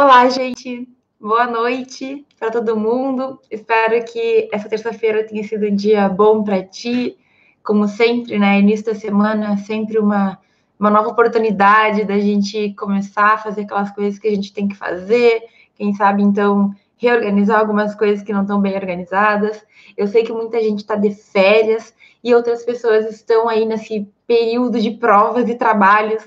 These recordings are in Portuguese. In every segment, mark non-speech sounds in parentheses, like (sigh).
Olá, gente. Boa noite para todo mundo. Espero que essa terça-feira tenha sido um dia bom para ti. Como sempre, né? Início da semana é sempre uma, uma nova oportunidade da gente começar a fazer aquelas coisas que a gente tem que fazer. Quem sabe, então, reorganizar algumas coisas que não estão bem organizadas. Eu sei que muita gente está de férias e outras pessoas estão aí nesse período de provas e trabalhos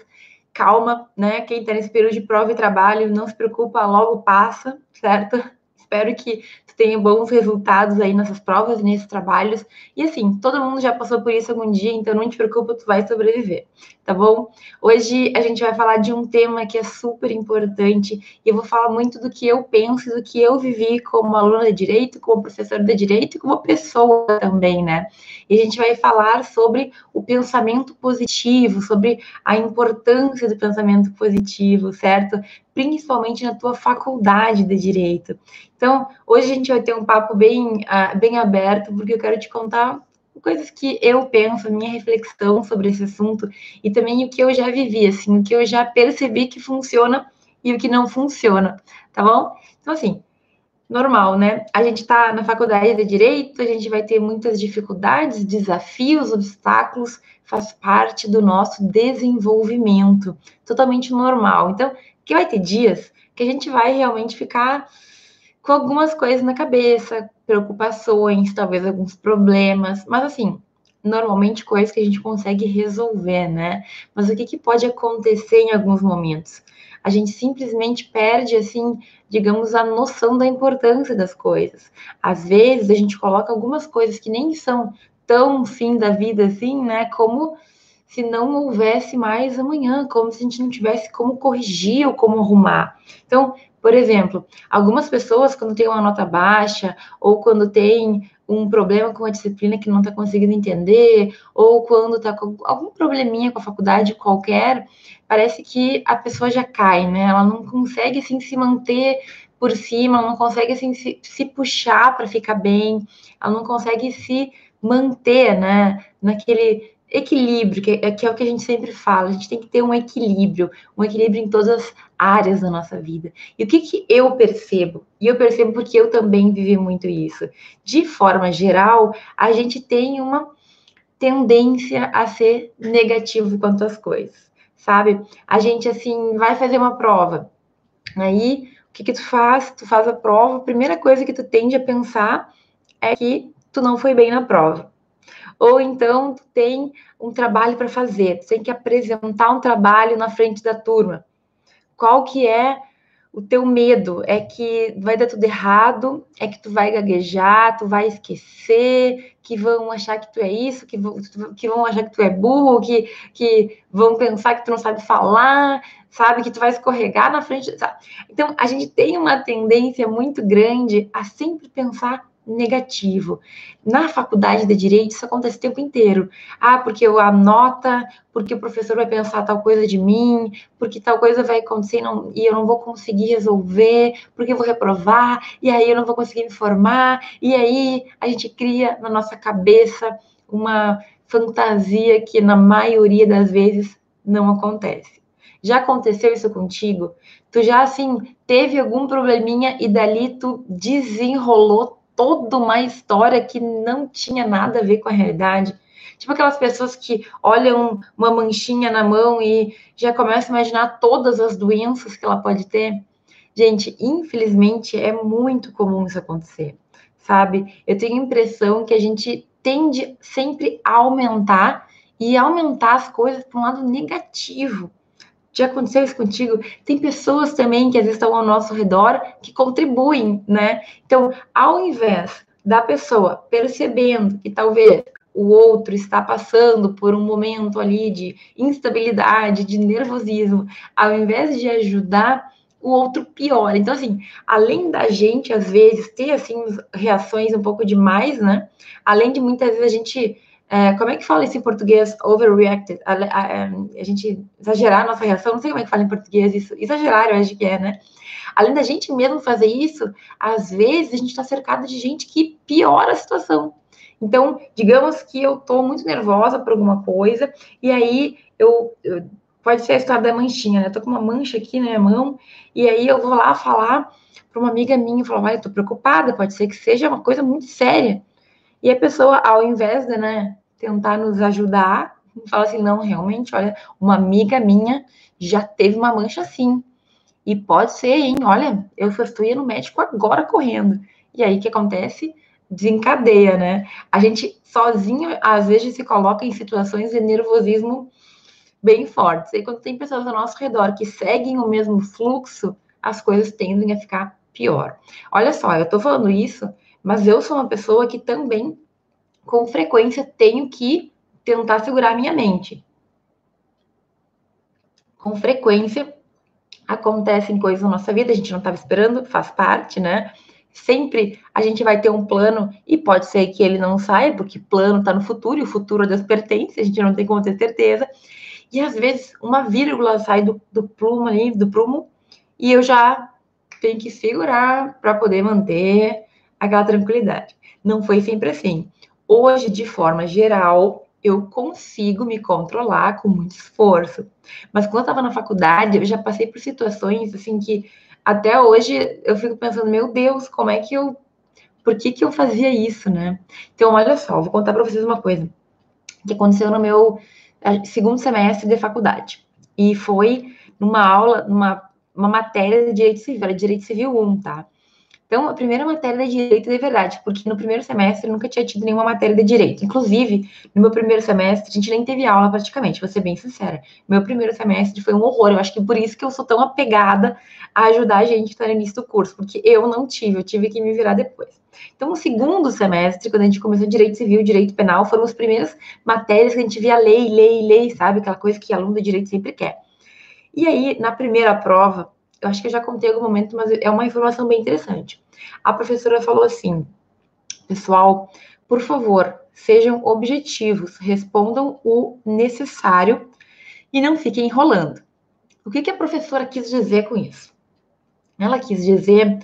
calma, né? Quem está nesse período de prova e trabalho, não se preocupa, logo passa, certo? Espero que tu tenha bons resultados aí nessas provas e nesses trabalhos. E assim, todo mundo já passou por isso algum dia, então não te preocupa, tu vai sobreviver, tá bom? Hoje a gente vai falar de um tema que é super importante e eu vou falar muito do que eu penso, do que eu vivi como aluna de direito, como professora de direito e como pessoa também, né? E a gente vai falar sobre o pensamento positivo, sobre a importância do pensamento positivo, certo? Principalmente na tua faculdade de direito. Então, hoje a gente vai ter um papo bem, uh, bem aberto, porque eu quero te contar coisas que eu penso, minha reflexão sobre esse assunto e também o que eu já vivi, assim, o que eu já percebi que funciona e o que não funciona, tá bom? Então, assim, normal, né? A gente está na faculdade de direito, a gente vai ter muitas dificuldades, desafios, obstáculos, faz parte do nosso desenvolvimento, totalmente normal. Então, que vai ter dias que a gente vai realmente ficar com algumas coisas na cabeça, preocupações, talvez alguns problemas, mas assim, normalmente coisas que a gente consegue resolver, né? Mas o que, que pode acontecer em alguns momentos? A gente simplesmente perde, assim, digamos, a noção da importância das coisas. Às vezes a gente coloca algumas coisas que nem são tão fim da vida assim, né? Como se não houvesse mais amanhã, como se a gente não tivesse como corrigir ou como arrumar. Então, por exemplo, algumas pessoas, quando tem uma nota baixa, ou quando tem um problema com a disciplina que não está conseguindo entender, ou quando está com algum probleminha com a faculdade qualquer, parece que a pessoa já cai, né? Ela não consegue assim se manter por cima, ela não consegue assim se, se puxar para ficar bem, ela não consegue se manter, né? Naquele equilíbrio, que é, que é o que a gente sempre fala, a gente tem que ter um equilíbrio, um equilíbrio em todas as áreas da nossa vida. E o que, que eu percebo? E eu percebo porque eu também vivi muito isso. De forma geral, a gente tem uma tendência a ser negativo quanto às coisas sabe? A gente, assim, vai fazer uma prova. Aí, o que que tu faz? Tu faz a prova, a primeira coisa que tu tende a pensar é que tu não foi bem na prova. Ou então, tu tem um trabalho para fazer, tu tem que apresentar um trabalho na frente da turma. Qual que é o teu medo é que vai dar tudo errado, é que tu vai gaguejar, tu vai esquecer, que vão achar que tu é isso, que vão, que vão achar que tu é burro, que, que vão pensar que tu não sabe falar, sabe, que tu vai escorregar na frente. Sabe? Então, a gente tem uma tendência muito grande a sempre pensar negativo. Na faculdade de direito, isso acontece o tempo inteiro. Ah, porque eu a nota, porque o professor vai pensar tal coisa de mim, porque tal coisa vai acontecer e, não, e eu não vou conseguir resolver, porque eu vou reprovar, e aí eu não vou conseguir me formar, e aí a gente cria na nossa cabeça uma fantasia que na maioria das vezes não acontece. Já aconteceu isso contigo? Tu já assim teve algum probleminha e dali tu desenrolou toda uma história que não tinha nada a ver com a realidade. Tipo aquelas pessoas que olham uma manchinha na mão e já começam a imaginar todas as doenças que ela pode ter. Gente, infelizmente é muito comum isso acontecer, sabe? Eu tenho a impressão que a gente tende sempre a aumentar e aumentar as coisas para um lado negativo. Já aconteceu isso contigo? Tem pessoas também que às vezes estão ao nosso redor que contribuem, né? Então, ao invés da pessoa percebendo que talvez o outro está passando por um momento ali de instabilidade, de nervosismo, ao invés de ajudar, o outro piora. Então, assim, além da gente, às vezes, ter, assim, reações um pouco demais, né? Além de muitas vezes a gente é, como é que fala isso em português? Overreacted. A, a, a, gente exagerar a nossa reação, não sei como é que fala em português isso. Exagerar, eu acho que é, né? Além da gente mesmo fazer isso, às vezes a gente está cercado de gente que piora a situação. Então, digamos que eu estou muito nervosa por alguma coisa, e aí eu, eu pode ser a história da manchinha, né? Tô com uma mancha aqui na minha mão, e aí eu vou lá falar para uma amiga minha, falar, olha, eu tô preocupada, pode ser que seja uma coisa muito séria. E a pessoa, ao invés de, né, tentar nos ajudar, fala assim, não, realmente, olha, uma amiga minha já teve uma mancha assim. E pode ser, hein? Olha, eu estou indo no médico agora correndo. E aí o que acontece? Desencadeia, né? A gente sozinho, às vezes, se coloca em situações de nervosismo bem fortes. E quando tem pessoas ao nosso redor que seguem o mesmo fluxo, as coisas tendem a ficar pior. Olha só, eu tô falando isso, mas eu sou uma pessoa que também, com frequência, tenho que tentar segurar a minha mente. Com frequência, acontecem coisas na nossa vida, a gente não estava esperando, faz parte, né? Sempre a gente vai ter um plano e pode ser que ele não saia, porque plano está no futuro e o futuro a Deus pertence, a gente não tem como ter certeza. E às vezes uma vírgula sai do, do plumo ali, do prumo, e eu já tenho que segurar para poder manter aquela tranquilidade. Não foi sempre assim. Hoje, de forma geral, eu consigo me controlar com muito esforço. Mas quando eu estava na faculdade, eu já passei por situações assim que até hoje eu fico pensando, meu Deus, como é que eu. Por que, que eu fazia isso, né? Então, olha só, vou contar para vocês uma coisa que aconteceu no meu eh, segundo semestre de faculdade. E foi numa aula, numa uma matéria de direito civil, era direito civil 1, tá? Então, a primeira matéria de direito de verdade, porque no primeiro semestre eu nunca tinha tido nenhuma matéria de direito. Inclusive, no meu primeiro semestre, a gente nem teve aula praticamente, vou ser bem sincera. Meu primeiro semestre foi um horror. Eu acho que por isso que eu sou tão apegada a ajudar a gente no início do curso, porque eu não tive, eu tive que me virar depois. Então, no segundo semestre, quando a gente começou direito civil, direito penal, foram as primeiras matérias que a gente via lei, lei, lei, sabe? Aquela coisa que aluno de direito sempre quer. E aí, na primeira prova, eu acho que eu já contei em algum momento, mas é uma informação bem interessante. A professora falou assim: pessoal, por favor, sejam objetivos, respondam o necessário e não fiquem enrolando. O que, que a professora quis dizer com isso? Ela quis dizer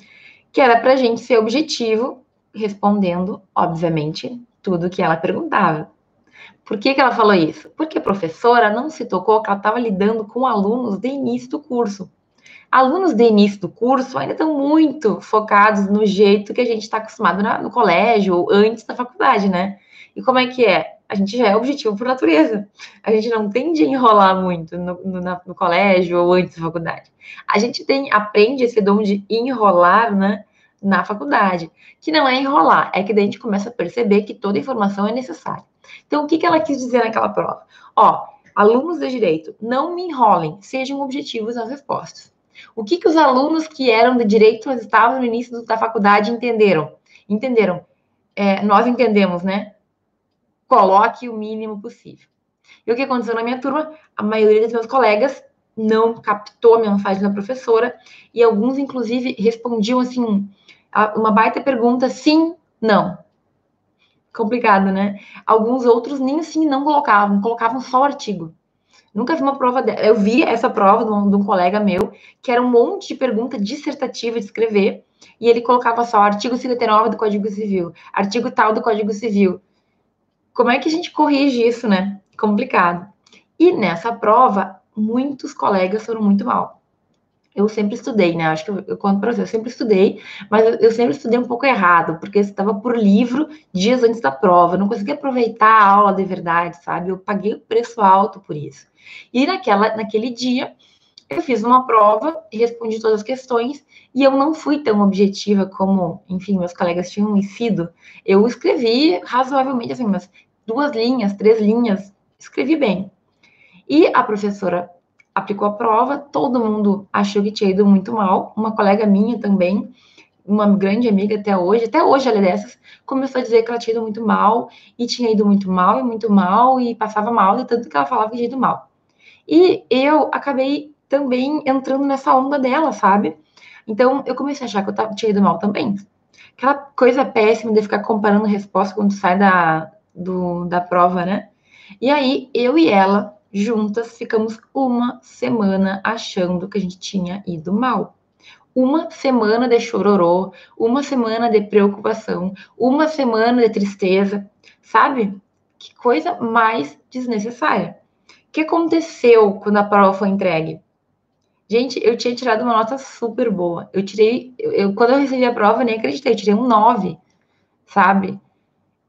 que era para a gente ser objetivo, respondendo, obviamente, tudo que ela perguntava. Por que, que ela falou isso? Porque a professora não se tocou que ela estava lidando com alunos de início do curso. Alunos de início do curso ainda estão muito focados no jeito que a gente está acostumado na, no colégio ou antes da faculdade, né? E como é que é? A gente já é objetivo por natureza. A gente não tende a enrolar muito no, no, na, no colégio ou antes da faculdade. A gente tem, aprende esse dom de enrolar, né? Na faculdade. Que não é enrolar, é que daí a gente começa a perceber que toda informação é necessária. Então, o que, que ela quis dizer naquela prova? Ó, alunos de direito, não me enrolem, sejam objetivos nas respostas. O que, que os alunos que eram de direito, mas estavam no início da faculdade, entenderam? Entenderam. É, nós entendemos, né? Coloque o mínimo possível. E o que aconteceu na minha turma? A maioria dos meus colegas não captou a mensagem da professora e alguns, inclusive, respondiam assim, uma baita pergunta, sim, não complicado, né? Alguns outros nem assim não colocavam, colocavam só o artigo. Nunca vi uma prova dela. Eu vi essa prova de um, de um, colega meu, que era um monte de pergunta dissertativa de escrever, e ele colocava só artigo 59 do Código Civil, artigo tal do Código Civil. Como é que a gente corrige isso, né? Complicado. E nessa prova, muitos colegas foram muito mal eu sempre estudei, né? Acho que eu, eu conto para você, eu sempre estudei, mas eu, eu, sempre estudei um pouco errado, porque eu estava por livro dias antes da prova, não conseguia aproveitar a aula de verdade, sabe? Eu paguei o preço alto por isso. E naquela, naquele dia, eu fiz uma prova, respondi todas as questões, e eu não fui tão objetiva como, enfim, meus colegas tinham sido. Eu escrevi razoavelmente, assim, umas duas linhas, três linhas, escrevi bem. E a professora aplicou a prova, todo mundo achou que tinha ido muito mal. Uma colega minha também, uma grande amiga até hoje, até hoje ela é dessas, começou a dizer que ela tinha ido muito mal, e tinha ido muito mal, e muito mal, e passava mal, de tanto que ela falava que tinha ido mal. E eu acabei também entrando nessa onda dela, sabe? Então, eu comecei a achar que eu tava, tinha ido mal também. Aquela coisa péssima de ficar comparando resposta quando sai da, do, da prova, né? E aí, eu e ela juntas ficamos uma semana achando que a gente tinha ido mal. Uma semana de chororô, uma semana de preocupação, uma semana de tristeza, sabe? Que coisa mais desnecessária. Que aconteceu quando a prova foi entregue? Gente, eu tinha tirado uma nota super boa. Eu tirei, eu, eu, quando eu recebi a prova, eu nem acreditei, eu tirei um 9, sabe?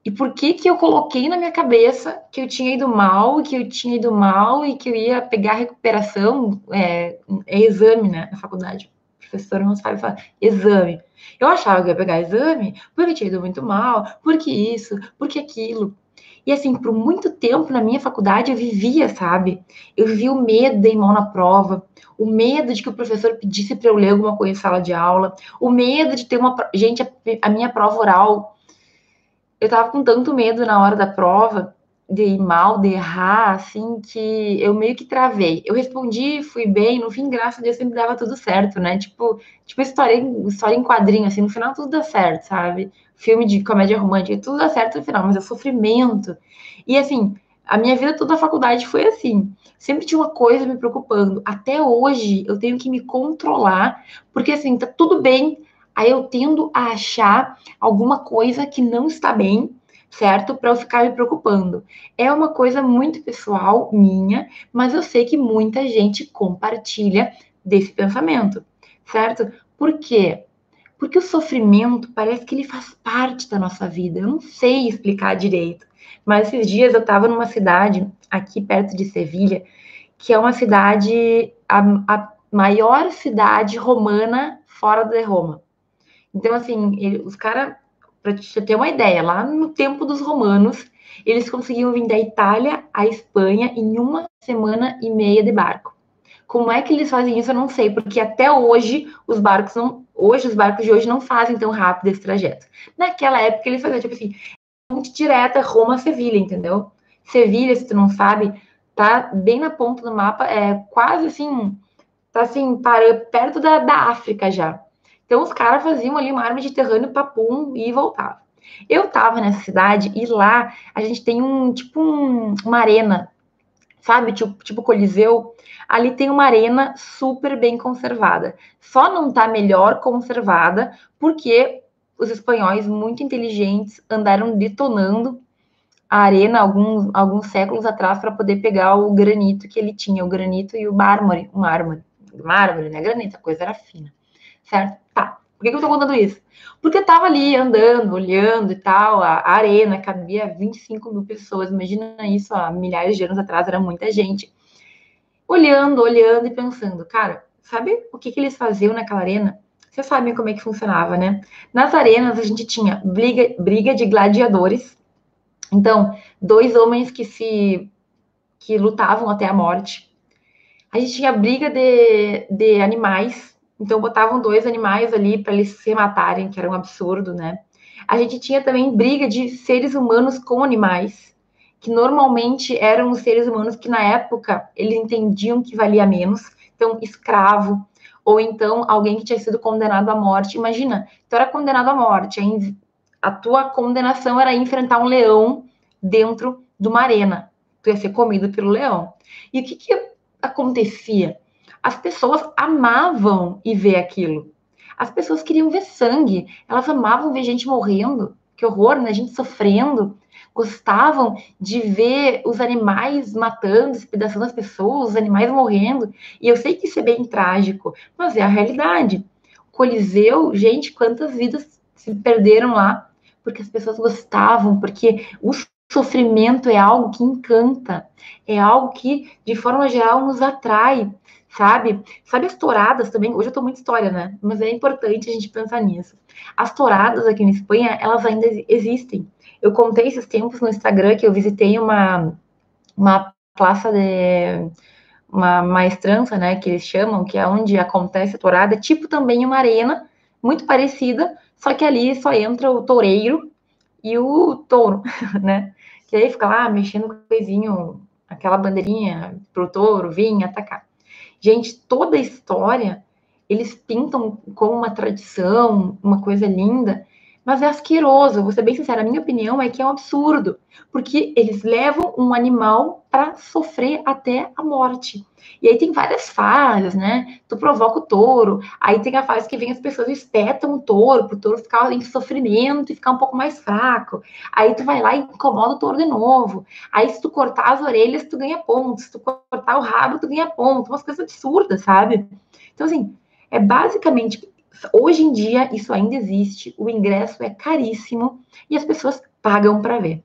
E por que que eu coloquei na minha cabeça que eu tinha ido mal, que eu tinha ido mal e que eu ia pegar recuperação, é, é exame, né, na faculdade. Professor não sabe falar exame. Eu achava que ia pegar exame porque eu tinha ido muito mal, porque isso, porque aquilo. E assim, por muito tempo na minha faculdade eu vivia, sabe? Eu vivia o medo de mal na prova, o medo de que o professor pedisse para eu ler alguma coisa em sala de aula, o medo de ter uma. Gente, a, a minha prova oral eu tava com tanto medo na hora da prova de ir mal, de errar, assim, que eu meio que travei. Eu respondi, fui bem, no fim, graças a Deus, sempre dava tudo certo, né? Tipo, tipo história, história em quadrinho, assim, no final tudo dá certo, sabe? Filme de comédia romântica, tudo dá certo no final, mas é sofrimento. E assim, a minha vida toda a faculdade foi assim. Sempre tinha uma coisa me preocupando. Até hoje eu tenho que me controlar, porque assim, tá tudo bem aí eu tendo a achar alguma coisa que não está bem, certo? Para eu ficar me preocupando. É uma coisa muito pessoal minha, mas eu sei que muita gente compartilha desse pensamento, certo? Por quê? Porque o sofrimento parece que ele faz parte da nossa vida. Eu não sei explicar direito, mas esses dias eu estava numa cidade aqui perto de Sevilha, que é uma cidade, a, a maior cidade romana fora de Roma. Então, assim, ele, os caras, para te ter uma ideia, lá no tempo dos romanos, eles conseguiam vir da Itália à Espanha em uma semana e meia de barco. Como é que eles fazem isso? Eu não sei, porque até hoje os barcos não. Hoje, os barcos de hoje não fazem tão rápido esse trajeto. Naquela época, eles faziam, tipo assim, muito direta Roma-Sevilha, entendeu? Sevilha, se tu não sabe, tá bem na ponta do mapa, é quase assim, tá assim, para, perto da, da África já. Então os caras faziam ali mar Mediterrâneo, papum e voltavam. Eu tava nessa cidade e lá a gente tem um tipo um, uma arena, sabe? Tipo, tipo Coliseu. Ali tem uma arena super bem conservada. Só não tá melhor conservada porque os espanhóis muito inteligentes andaram detonando a arena alguns, alguns séculos atrás para poder pegar o granito que ele tinha, o granito e o mármore, o mármore, mármore, né? Granito, a coisa era fina, certo? Por que, que eu tô contando isso? Porque eu tava ali andando, olhando e tal, a, arena cabia 25 mil pessoas. Imagina isso há milhares de anos atrás, era muita gente. Olhando, olhando e pensando, cara, sabe o que, que eles faziam naquela arena? Vocês sabem como é que funcionava, né? Nas arenas a gente tinha briga, briga de gladiadores. Então, dois homens que se que lutavam até a morte. A gente tinha briga de, de animais, então botavam dois animais ali para eles se matarem, que era um absurdo, né? A gente tinha também briga de seres humanos com animais, que normalmente eram os seres humanos que na época eles entendiam que valia menos, então escravo, ou então alguém que tinha sido condenado à morte. Imagina, tu era condenado à morte, a tua condenação era enfrentar um leão dentro de uma arena. Tu ia ser comido pelo leão. E o que, que acontecia? As pessoas amavam e ver aquilo. As pessoas queriam ver sangue, elas amavam ver gente morrendo, que horror, né? Gente sofrendo. Gostavam de ver os animais matando, despedaçando as pessoas, os animais morrendo. E eu sei que isso é bem trágico, mas é a realidade. Coliseu, gente, quantas vidas se perderam lá porque as pessoas gostavam, porque o sofrimento é algo que encanta, é algo que, de forma geral, nos atrai sabe? Sabe as touradas também? Hoje eu tô muito história, né? Mas é importante a gente pensar nisso. As touradas aqui na Espanha, elas ainda existem. Eu contei esses tempos no Instagram que eu visitei uma, uma praça de uma maestrança, né, que eles chamam, que é onde acontece a tourada, tipo também uma arena muito parecida, só que ali só entra o toureiro e o touro, (laughs) né? Que aí fica lá mexendo com o coisinho, aquela bandeirinha pro touro vir atacar. Gente, toda a história eles pintam como uma tradição, uma coisa linda, Mas é asqueroso, vou ser bem sincera, a minha opinião é que é um absurdo, porque eles levam um animal para sofrer até a morte. E aí tem várias fases, né? Tu provoca o touro, aí tem a fase que vem as pessoas espetam o touro, para o touro ficar em sofrimento e ficar um pouco mais fraco. Aí tu vai lá e incomoda o touro de novo. Aí se tu cortar as orelhas, tu ganha pontos. Se tu cortar o rabo, tu ganha pontos. Umas coisas absurdas, sabe? Então, assim, é basicamente Hoje em dia, isso ainda existe, o ingresso é caríssimo e as pessoas pagam para ver.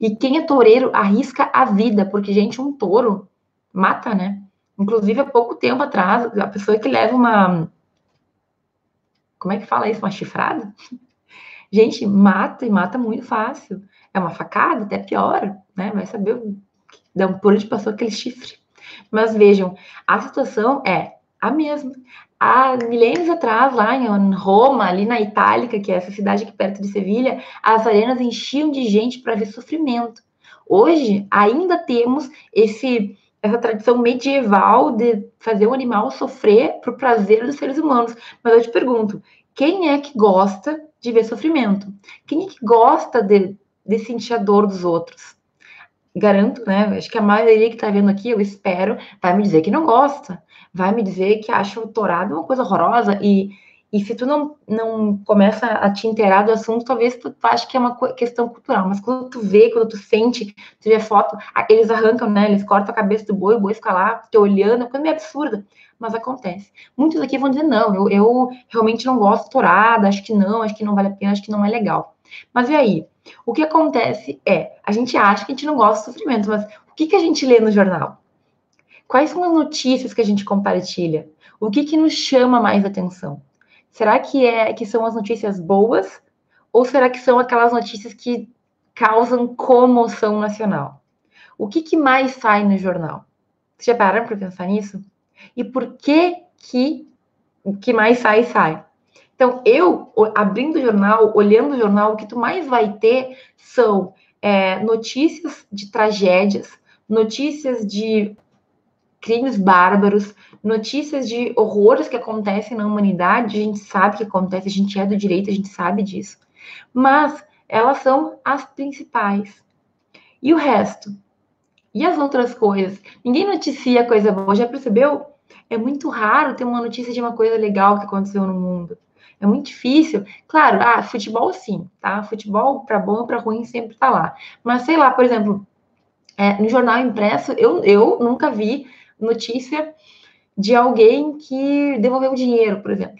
E quem é toureiro arrisca a vida, porque, gente, um touro mata, né? Inclusive, há pouco tempo atrás, a pessoa que leva uma. Como é que fala isso? Uma chifrada? (laughs) Gente, mata e mata muito fácil. É uma facada, até pior, né? Vai saber dá um por onde passou aquele chifre. Mas vejam, a situação é a mesma há milênios atrás, lá em Roma, ali na Itálica, que é essa cidade aqui perto de Sevilha, as arenas enchiam de gente para ver sofrimento. Hoje, ainda temos esse essa tradição medieval de fazer o animal sofrer para o prazer dos seres humanos. Mas eu te pergunto, quem é que gosta de ver sofrimento? Quem é que gosta de, de sentir a dor dos outros? Garanto, né? Acho que a maioria que está vendo aqui, eu espero, vai me dizer que não gosta vai me dizer que acha o torado uma coisa horrorosa e, e se tu não, não começa a te inteirar do assunto, talvez tu ache que é uma questão cultural, mas quando tu vê, quando tu sente, tu vê foto, eles arrancam, né, eles cortam a cabeça do boi, o boi fica lá te olhando, é coisa meio absurda, mas acontece. Muitos aqui vão dizer, não, eu, eu realmente não gosto de torada, acho que não, acho que não vale a pena, acho que não é legal. Mas e aí? O que acontece é, a gente acha que a gente não gosta de sofrimento, mas o que, que a gente lê no jornal? Quais são as notícias que a gente compartilha? O que, que nos chama mais atenção? Será que é que são as notícias boas ou será que são aquelas notícias que causam comoção nacional? O que, que mais sai no jornal? Vocês já pararam para pensar nisso? E por que que o que mais sai sai? Então, eu, abrindo o jornal, olhando o jornal, o que tu mais vai ter são é, notícias de tragédias, notícias de crimes bárbaros, notícias de horrores que acontecem na humanidade, a gente sabe que acontece, a gente é do direito, a gente sabe disso. Mas elas são as principais. E o resto? E as outras coisas? Ninguém noticia coisa boa, já percebeu? É muito raro ter uma notícia de uma coisa legal que aconteceu no mundo. É muito difícil. Claro, ah, futebol sim, tá? Futebol para bom para ruim sempre tá lá. Mas sei lá, por exemplo, é, no jornal impresso, eu, eu nunca vi notícia de alguém que devolveu dinheiro, por exemplo.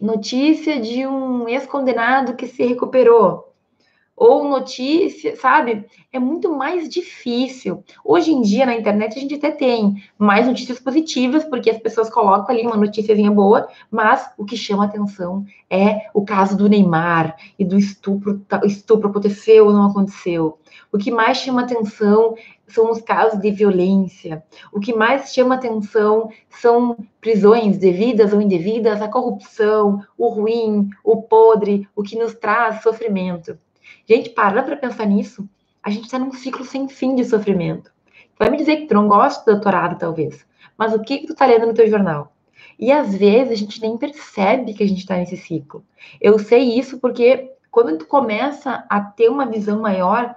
Notícia de um ex-condenado que se recuperou ou notícia, sabe? É muito mais difícil. Hoje em dia, na internet, a gente até tem mais notícias positivas, porque as pessoas colocam ali uma notíciazinha boa, mas o que chama atenção é o caso do Neymar e do estupro. Estupro aconteceu ou não aconteceu. O que mais chama atenção são os casos de violência. O que mais chama atenção são prisões devidas ou indevidas, a corrupção, o ruim, o podre, o que nos traz sofrimento. Gente, para para pensar nisso. A gente está num ciclo sem fim de sofrimento. Vai me dizer que tu não gosta do doutorado, talvez. Mas o que, que tu está lendo no teu jornal? E às vezes a gente nem percebe que a gente está nesse ciclo. Eu sei isso porque quando tu começa a ter uma visão maior,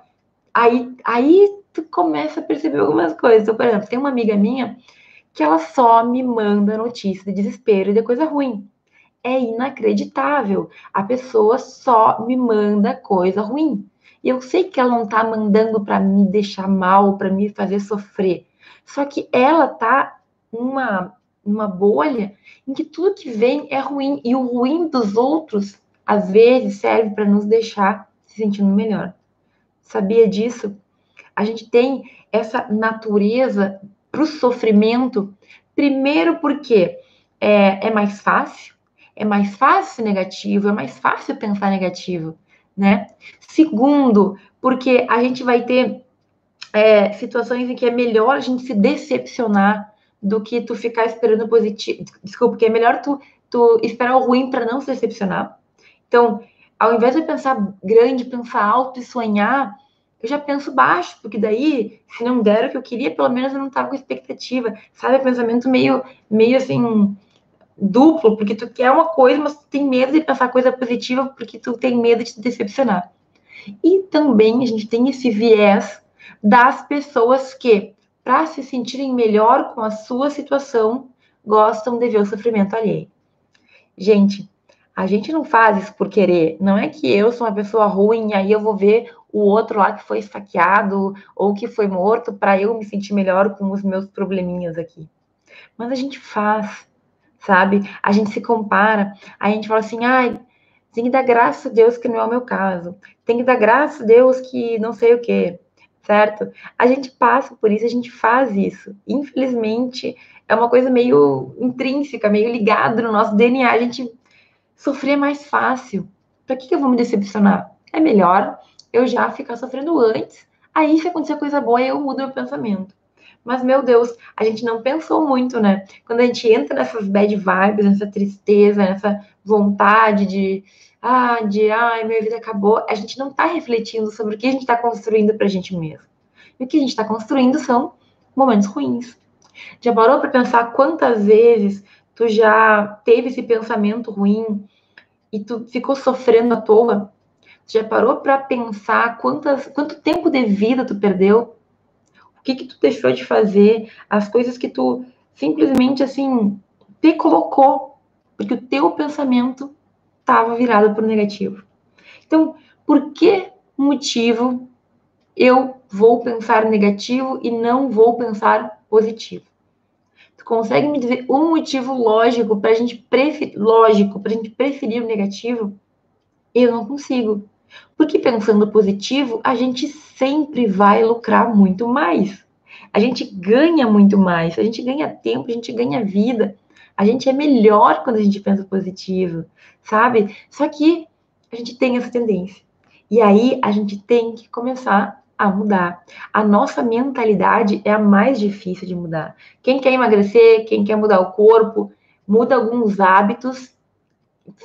aí, aí tu começa a perceber algumas coisas. Então, por exemplo, tem uma amiga minha que ela só me manda notícia de desespero e de coisa ruim é inacreditável. A pessoa só me manda coisa ruim. E eu sei que ela não tá mandando para me deixar mal, para me fazer sofrer. Só que ela tá numa, numa bolha em que tudo que vem é ruim. E o ruim dos outros, às vezes, serve para nos deixar se sentindo melhor. Sabia disso? A gente tem essa natureza para o sofrimento, primeiro porque é, é mais fácil, é mais fácil ser negativo, é mais fácil pensar negativo, né? Segundo, porque a gente vai ter é, situações em que é melhor a gente se decepcionar do que tu ficar esperando positivo. Desculpa, que é melhor tu, tu esperar o ruim para não se decepcionar. Então, ao invés de pensar grande, pensar alto e sonhar, eu já penso baixo, porque daí, se não der o que eu queria, pelo menos eu não estava com expectativa. Sabe, pensamento meio, meio assim, duplo, porque tu quer uma coisa, mas tu tem medo de pensar coisa positiva porque tu tem medo de te decepcionar. E também a gente tem esse viés das pessoas que, para se sentirem melhor com a sua situação, gostam de ver o sofrimento alheio. Gente, a gente não faz isso por querer. Não é que eu sou uma pessoa ruim e aí eu vou ver o outro lá que foi esfaqueado ou que foi morto para eu me sentir melhor com os meus probleminhas aqui. Mas a gente faz, sabe? A gente se compara, a gente fala assim, ai, tem que dar graças a Deus que não é o meu caso. Tem que dar graças a Deus que não sei o quê, certo? A gente passa por isso, a gente faz isso. Infelizmente, é uma coisa meio intrínseca, meio ligada no nosso DNA. A gente sofrer mais fácil. Para que, que eu vou me decepcionar? É melhor eu já ficar sofrendo antes. Aí, se acontecer coisa boa, eu mudo meu pensamento. Mas, meu Deus, a gente não pensou muito, né? Quando a gente entra nessas bad vibes, nessa tristeza, nessa vontade de, ah, de, ai, minha vida acabou, a gente não tá refletindo sobre o que a gente está construindo pra gente mesmo. E o que a gente está construindo são momentos ruins. Já parou para pensar quantas vezes tu já teve esse pensamento ruim e tu ficou sofrendo à toa? Já parou para pensar quantas, quanto tempo de vida tu perdeu o que que tu deixou de fazer, as coisas que tu simplesmente assim te colocou, porque o teu pensamento estava virado para o negativo. Então, por que motivo eu vou pensar negativo e não vou pensar positivo? Tu consegue me dizer um motivo lógico para a gente preferir, lógico para a gente preferir o negativo? Eu não consigo. Porque pensando positivo, a gente sempre vai lucrar muito mais. A gente ganha muito mais, a gente ganha tempo, a gente ganha vida. A gente é melhor quando a gente pensa positivo, sabe? Só que a gente tem essa tendência. E aí a gente tem que começar a mudar. A nossa mentalidade é a mais difícil de mudar. Quem quer emagrecer, quem quer mudar o corpo, muda alguns hábitos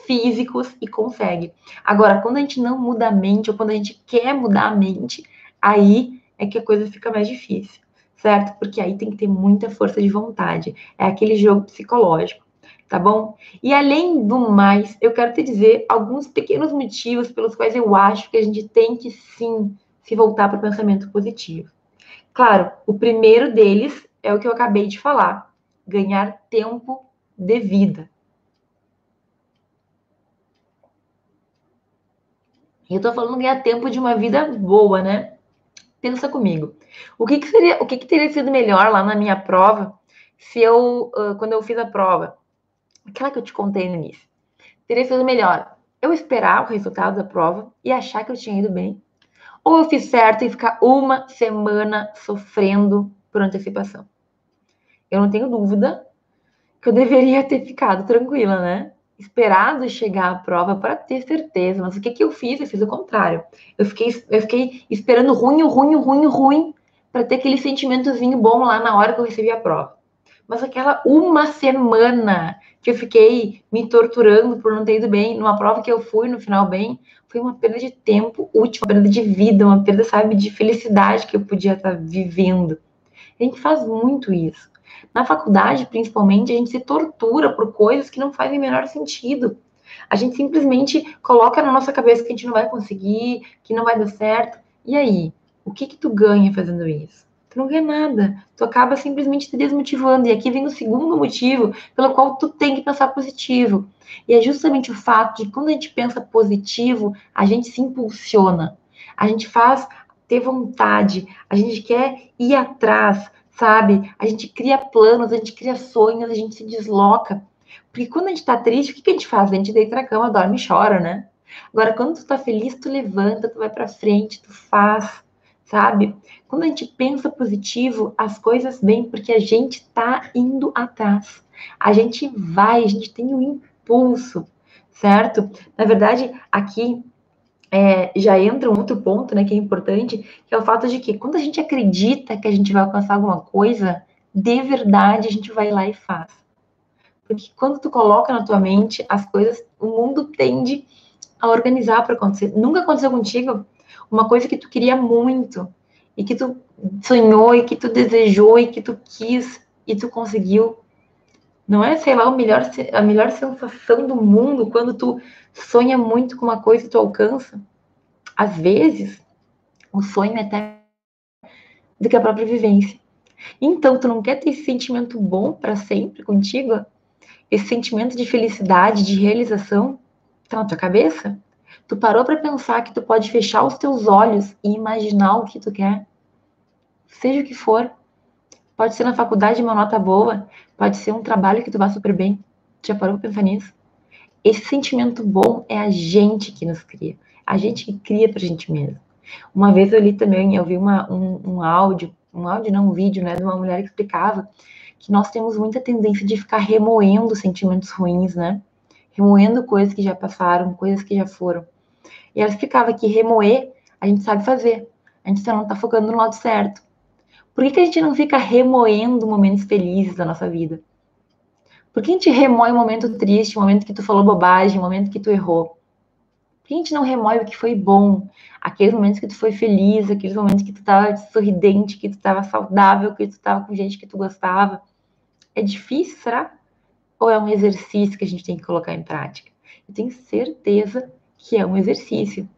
físicos e consegue. Agora, quando a gente não muda a mente, ou quando a gente quer mudar a mente, aí é que a coisa fica mais difícil, certo? Porque aí tem que ter muita força de vontade. É aquele jogo psicológico, tá bom? E além do mais, eu quero te dizer alguns pequenos motivos pelos quais eu acho que a gente tem que sim se voltar para o pensamento positivo. Claro, o primeiro deles é o que eu acabei de falar: ganhar tempo de vida. Eu tô falando ganhar tempo de uma vida boa, né? Pensa comigo. O que, que seria, o que, que teria sido melhor lá na minha prova se eu, uh, quando eu fiz a prova, aquela que eu te contei no início, teria sido melhor eu esperar o resultado da prova e achar que eu tinha ido bem, ou eu fiz certo e ficar uma semana sofrendo por antecipação. Eu não tenho dúvida que eu deveria ter ficado tranquila, né? Esperado chegar à prova para ter certeza. Mas o que, que eu fiz? Eu fiz o contrário. Eu fiquei, eu fiquei esperando ruim, ruim, ruim, ruim, para ter aquele sentimentozinho bom lá na hora que eu recebi a prova. Mas aquela uma semana que eu fiquei me torturando por não ter ido bem, numa prova que eu fui no final bem, foi uma perda de tempo útil, uma perda de vida, uma perda, sabe, de felicidade que eu podia estar vivendo. A gente faz muito isso. Na faculdade, principalmente, a gente se tortura por coisas que não fazem o menor sentido. A gente simplesmente coloca na nossa cabeça que a gente não vai conseguir, que não vai dar certo. E aí? O que que tu ganha fazendo isso? Tu não ganha nada. Tu acaba simplesmente te desmotivando. E aqui vem o segundo motivo pelo qual tu tem que pensar positivo. E é justamente o fato de quando a gente pensa positivo, a gente se impulsiona. A gente faz ter vontade, a gente quer ir atrás, sabe? A gente cria planos, a gente cria sonhos, a gente se desloca. Porque quando a gente tá triste, o que, que a gente faz? A gente deita na cama, dorme e chora, né? Agora, quando tu tá feliz, tu levanta, tu vai pra frente, tu faz, sabe? Quando a gente pensa positivo, as coisas vêm porque a gente tá indo atrás. A gente vai, a gente tem o um impulso, certo? Na verdade, aqui é, já entra um outro ponto, né, que é importante, que é o fato de que quando a gente acredita que a gente vai alcançar alguma coisa, de verdade a gente vai lá e faz. Porque quando tu coloca na tua mente as coisas, o mundo tende a organizar para acontecer. Nunca aconteceu contigo uma coisa que tu queria muito e que tu sonhou e que tu desejou e que tu quis e tu conseguiu. Não é, sei lá, o melhor, a melhor sensação do mundo quando tu sonha muito com uma coisa e tu alcança? Às vezes, o sonho é até do que a própria vivência. Então, tu não quer ter esse sentimento bom para sempre contigo? Esse sentimento de felicidade, de realização? Tá na tua cabeça? Tu parou para pensar que tu pode fechar os teus olhos e imaginar o que tu quer? Seja o que for. Pode ser na faculdade uma nota boa, pode ser um trabalho que tu vá super bem. Já parou pra pensar nisso? Esse sentimento bom é a gente que nos cria. A gente que cria pra gente mesmo. Uma vez eu li também, eu vi uma, um, um áudio, um áudio não, um vídeo, né, de uma mulher que explicava que nós temos muita tendência de ficar remoendo sentimentos ruins, né? Remoendo coisas que já passaram, coisas que já foram. E ela explicava que remoer a gente sabe fazer. A gente só não tá focando no lado certo. Por que, que a gente não fica remoendo momentos felizes da nossa vida? Por que a gente remói um momento triste, um momento que tu falou bobagem, um momento que tu errou? Por que a gente não remói o que foi bom? Aqueles momentos que tu foi feliz, aqueles momentos que tu estava sorridente, que tu estava saudável, que tu estava com gente que tu gostava. É difícil, será? Ou é um exercício que a gente tem que colocar em prática? Eu tenho certeza que é um exercício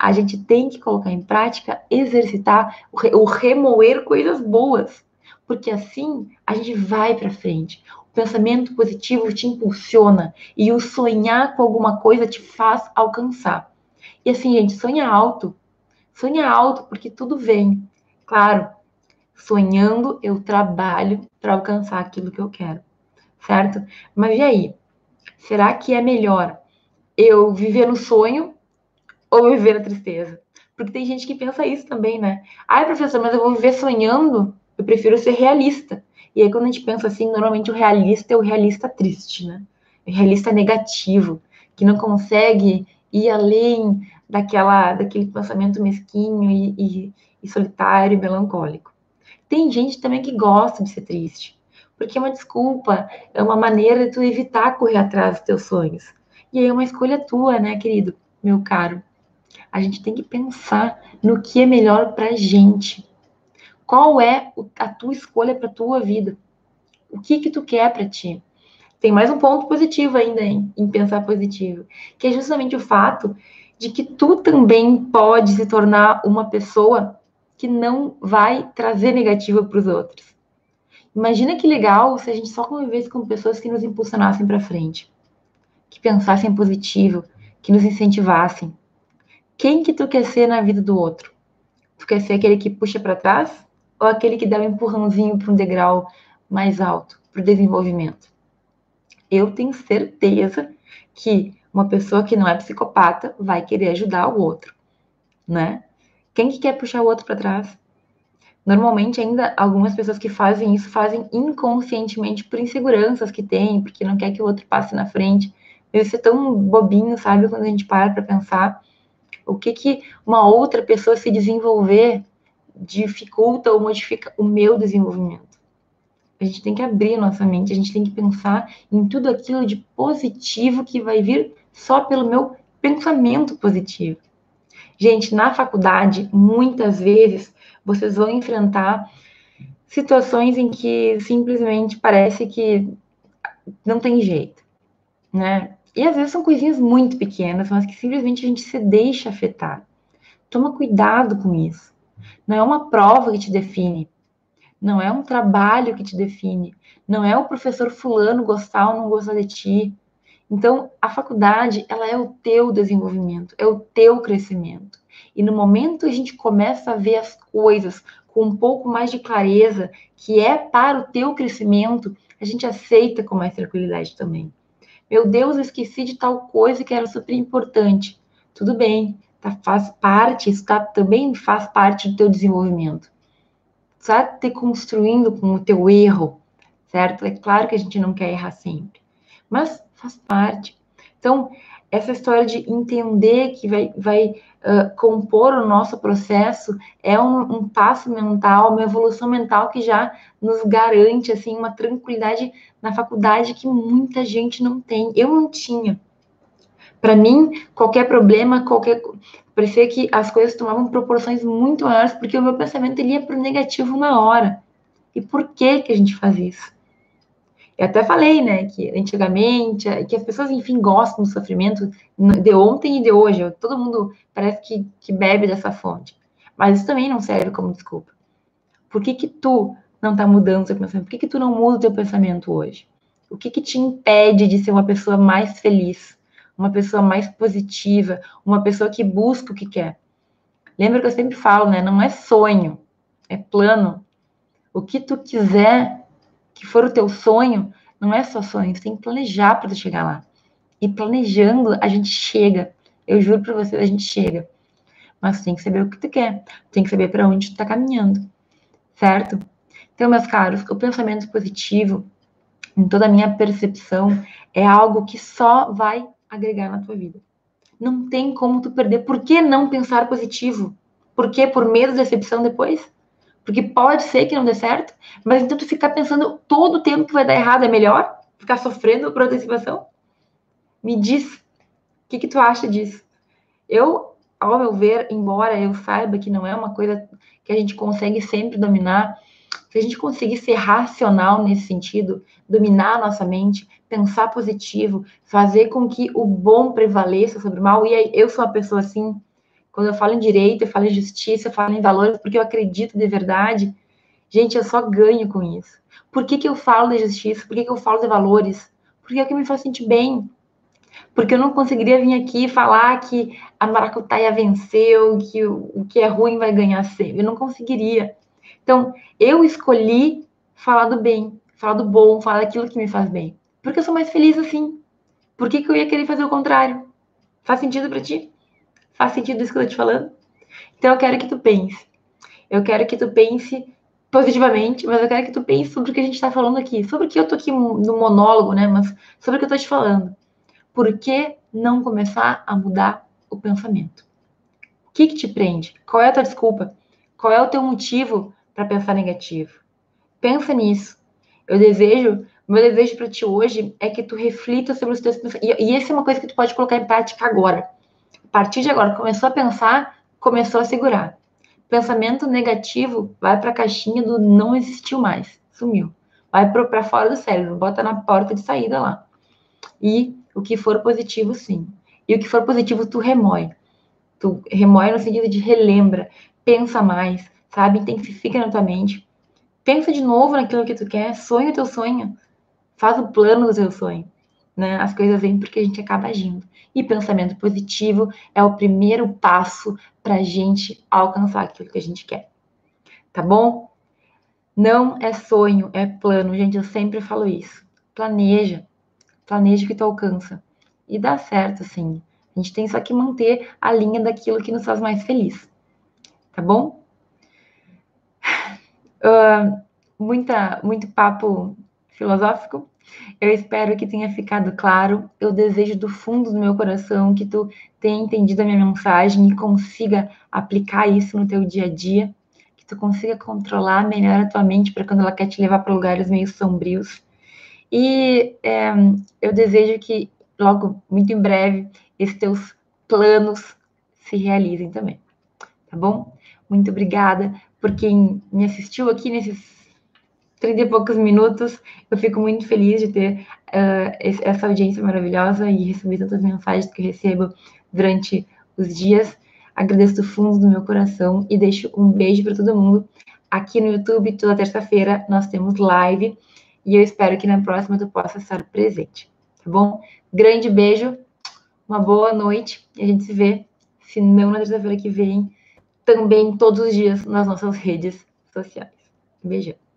a gente tem que colocar em prática, exercitar o remoer coisas boas, porque assim a gente vai para frente. O pensamento positivo te impulsiona e o sonhar com alguma coisa te faz alcançar. E assim, gente, sonha alto. Sonha alto porque tudo vem. Claro, sonhando eu trabalho para alcançar aquilo que eu quero, certo? Mas e aí? Será que é melhor eu viver no sonho ou viver a tristeza? Porque tem gente que pensa isso também, né? Ai, professor, mas eu vou viver sonhando, eu prefiro ser realista. E aí, quando a gente pensa assim, normalmente o realista é o realista triste, né? O realista negativo, que não consegue ir além daquela, daquele pensamento mesquinho e, e, e solitário e melancólico. Tem gente também que gosta de ser triste, porque é uma desculpa, é uma maneira de tu evitar correr atrás dos teus sonhos. E aí é uma escolha tua, né, querido, meu caro? A gente tem que pensar no que é melhor para gente. Qual é a tua escolha para a tua vida? O que que tu quer para ti? Tem mais um ponto positivo ainda hein, em pensar positivo, que é justamente o fato de que tu também pode se tornar uma pessoa que não vai trazer negativa para os outros. Imagina que legal se a gente só convivesse com pessoas que nos impulsionassem para frente, que pensassem positivo, que nos incentivassem. Quem que tu quer ser na vida do outro? Tu quer ser aquele que puxa para trás ou aquele que dá um empurrãozinho para um degrau mais alto, para o desenvolvimento? Eu tenho certeza que uma pessoa que não é psicopata vai querer ajudar o outro, né? Quem que quer puxar o outro para trás? Normalmente, ainda algumas pessoas que fazem isso fazem inconscientemente por inseguranças que têm, porque não quer que o outro passe na frente. Isso é tão bobinho, sabe? Quando a gente para para pensar o que, que uma outra pessoa se desenvolver dificulta ou modifica o meu desenvolvimento? A gente tem que abrir nossa mente, a gente tem que pensar em tudo aquilo de positivo que vai vir só pelo meu pensamento positivo. Gente, na faculdade, muitas vezes vocês vão enfrentar situações em que simplesmente parece que não tem jeito, né? E às vezes são coisinhas muito pequenas, mas que simplesmente a gente se deixa afetar. Toma cuidado com isso. Não é uma prova que te define. Não é um trabalho que te define. Não é o professor fulano gostar ou não gostar de ti. Então, a faculdade, ela é o teu desenvolvimento, é o teu crescimento. E no momento a gente começa a ver as coisas com um pouco mais de clareza, que é para o teu crescimento, a gente aceita com mais tranquilidade também. Meu Deus, eu esqueci de tal coisa que era super importante. Tudo bem, tá, faz parte, isso tá, também faz parte do teu desenvolvimento. Está te construindo com o teu erro, certo? É claro que a gente não quer errar sempre, mas faz parte. Então, essa história de entender que vai, vai compor o nosso processo é um, um, passo mental, uma evolução mental que já nos garante assim uma tranquilidade na faculdade que muita gente não tem. Eu não tinha. Para mim, qualquer problema, qualquer parecia que as coisas tomavam proporções muito maiores porque o meu pensamento ele ia para o negativo na hora. E por que que a gente faz isso? Eu até falei, né, que antigamente, que as pessoas, enfim, gostam do sofrimento de ontem e de hoje. Todo mundo parece que, que bebe dessa fonte. Mas isso também não serve como desculpa. Por que que tu não está mudando o seu pensamento? Por que que tu não muda o teu pensamento hoje? O que que te impede de ser uma pessoa mais feliz? Uma pessoa mais positiva? Uma pessoa que busca o que quer? Lembra que eu sempre falo, né? Não é sonho, é plano. O que tu quiser que for o teu sonho, não é só sonho, você tem que planejar para chegar lá. E planejando, a gente chega. Eu juro para você, a gente chega. Mas tem que saber o que tu quer, tem que saber para onde tu está caminhando, certo? Então, meus caros, o pensamento positivo, em toda a minha percepção, é algo que só vai agregar na tua vida. Não tem como tu perder. Por que não pensar positivo? Por que por medo da decepção depois? Porque pode ser que não dê certo, mas então tu ficar pensando todo o tempo que vai dar errado é melhor? Ficar sofrendo por antecipação? Me diz, o que, que tu acha disso? Eu, ao meu ver, embora eu saiba que não é uma coisa que a gente consegue sempre dominar, se a gente conseguir ser racional nesse sentido, dominar a nossa mente, pensar positivo, fazer com que o bom prevaleça sobre o mal, e aí eu sou uma pessoa assim, quando eu falo em direito, eu falo em justiça, eu falo em valores, porque eu acredito de verdade. Gente, eu só ganho com isso. Por que, que eu falo de justiça? Por que, que eu falo de valores? Porque é o que me faz sentir bem. Porque eu não conseguiria vir aqui falar que a maracutaia venceu, que o, o que é ruim vai ganhar sempre. Eu não conseguiria. Então, eu escolhi falar do bem, falar do bom, falar daquilo que me faz bem. Porque eu sou mais feliz assim. Por que, que eu ia querer fazer o contrário? Faz sentido para ti? Faz sentido isso que eu tô te falando? Então eu quero que tu pense. Eu quero que tu pense positivamente, mas eu quero que tu pense sobre o que a gente está falando aqui. Sobre o que eu tô aqui no monólogo, né? Mas sobre o que eu tô te falando. Por que não começar a mudar o pensamento? O que, que te prende? Qual é a tua desculpa? Qual é o teu motivo para pensar negativo? Pensa nisso. Eu desejo, meu desejo para ti hoje é que tu reflita sobre os teus pensamentos. E, e essa é uma coisa que tu pode colocar em prática agora a partir de agora, começou a pensar, começou a segurar. Pensamento negativo vai para a caixinha do não existiu mais, sumiu. Vai para fora do cérebro, bota na porta de saída lá. E o que for positivo, sim. E o que for positivo, tu remói. Tu remói no sentido de relembra, pensa mais, sabe? Intensifica na tua mente. Pensa de novo naquilo que tu quer, sonha o teu sonho. Faz o plano do teu sonho né? As coisas vêm porque a gente acaba agindo. E pensamento positivo é o primeiro passo para a gente alcançar aquilo que a gente quer. Tá bom? Não é sonho, é plano. Gente, eu sempre falo isso. Planeja. Planeja o que tu alcança. E dá certo, sim. A gente tem só que manter a linha daquilo que nos faz mais feliz. Tá bom? Uh, muita, muito papo filosófico, eu espero que tenha ficado claro. Eu desejo do fundo do meu coração que tu tenha entendido a minha mensagem e consiga aplicar isso no teu dia a dia, que tu consiga controlar melhor a tua mente para quando ela quer te levar para lugares meio sombrios. E é, eu desejo que logo, muito em breve, esses teus planos se realizem também. Tá bom? Muito obrigada por quem me assistiu aqui nesses 30 e poucos minutos. Eu fico muito feliz de ter uh, essa audiência maravilhosa e receber tantas mensagens que recebo durante os dias. Agradeço do fundo do meu coração e deixo um beijo para todo mundo. Aqui no YouTube, toda terça-feira, nós temos live e eu espero que na próxima tu possa estar presente, tá bom? Grande beijo, uma boa noite e a gente se vê, se não na terça-feira que vem, também todos os dias nas nossas redes sociais. Beijão.